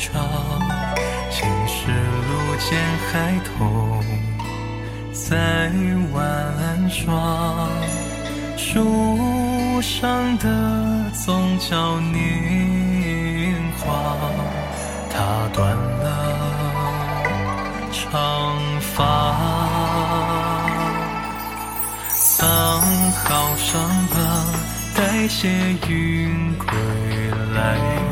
照青世路见孩童在玩耍树上的宗教年华它断了长发。藏好伤疤带些云归来。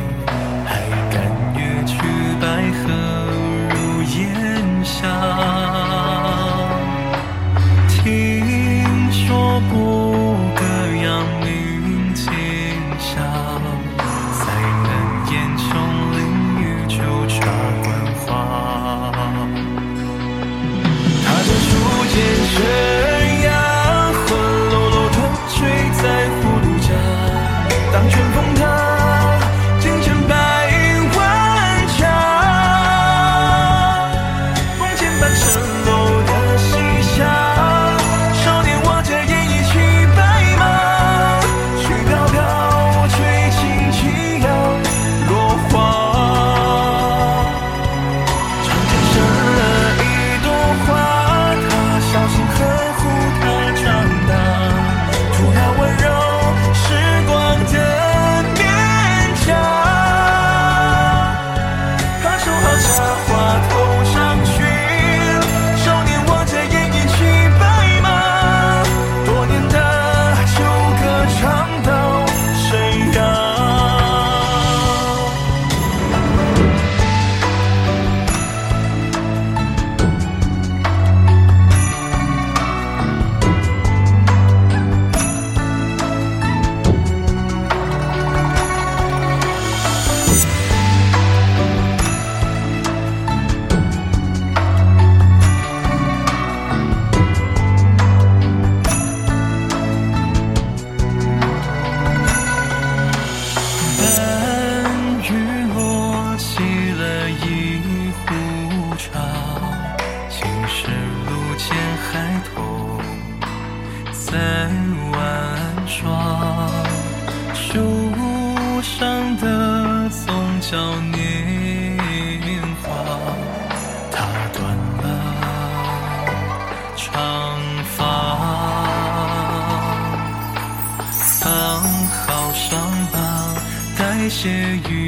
夜雨